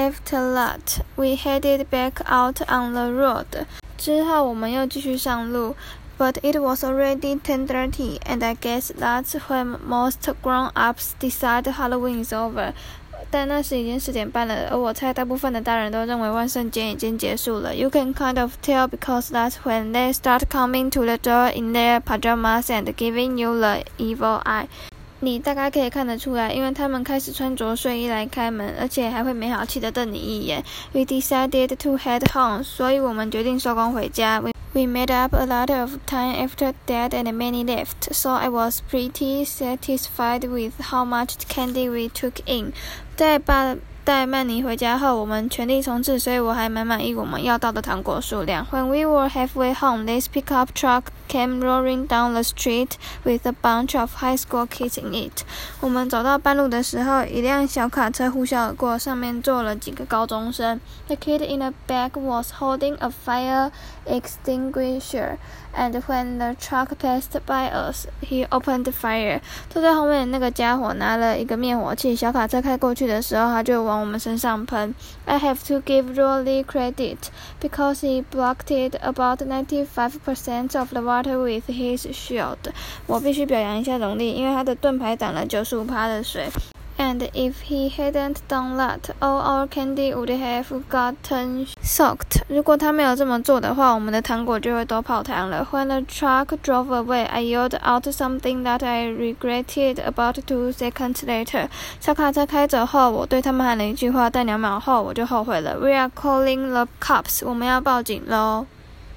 After that, we headed back out on the road. 之后我们又继续上路。But it was already 10:30, and I guess that's when most grown-ups decide Halloween is over. 但那时已经四点半了，而我猜大部分的大人都认为万圣节已经结束了。You can kind of tell because that's when they start coming to the door in their pajamas and giving you the evil eye. 你大概可以看得出来，因为他们开始穿着睡衣来开门，而且还会没好气的瞪你一眼。We decided to head home，所以我们决定收工回家。We we made up a lot of time after that and many left, so I was pretty satisfied with how much candy we took in. 在爸带曼尼回家后，我们全力冲刺，所以我还蛮满意我们要到的糖果数量。When we were halfway home, this pickup truck came roaring down the street with a bunch of high school kids in it。我们走到半路的时候，一辆小卡车呼啸而过，上面坐了几个高中生。The kid in a back was holding a fire extinguisher, and when the truck passed by us, he opened the fire. have to give Rowley credit because he blocked about ninety-five percent of the water. With his shield。我必须表扬一下荣利，因为他的盾牌挡了九十五趴的水。And if he hadn't done that, all our candy would have gotten soaked. 如果他没有这么做的话，我们的糖果就会都泡汤了。When the truck drove away, I yelled out something that I regretted about two seconds later. 小卡车开走后，我对他们喊了一句话，但两秒后我就后悔了。We are calling the cops. 我们要报警喽。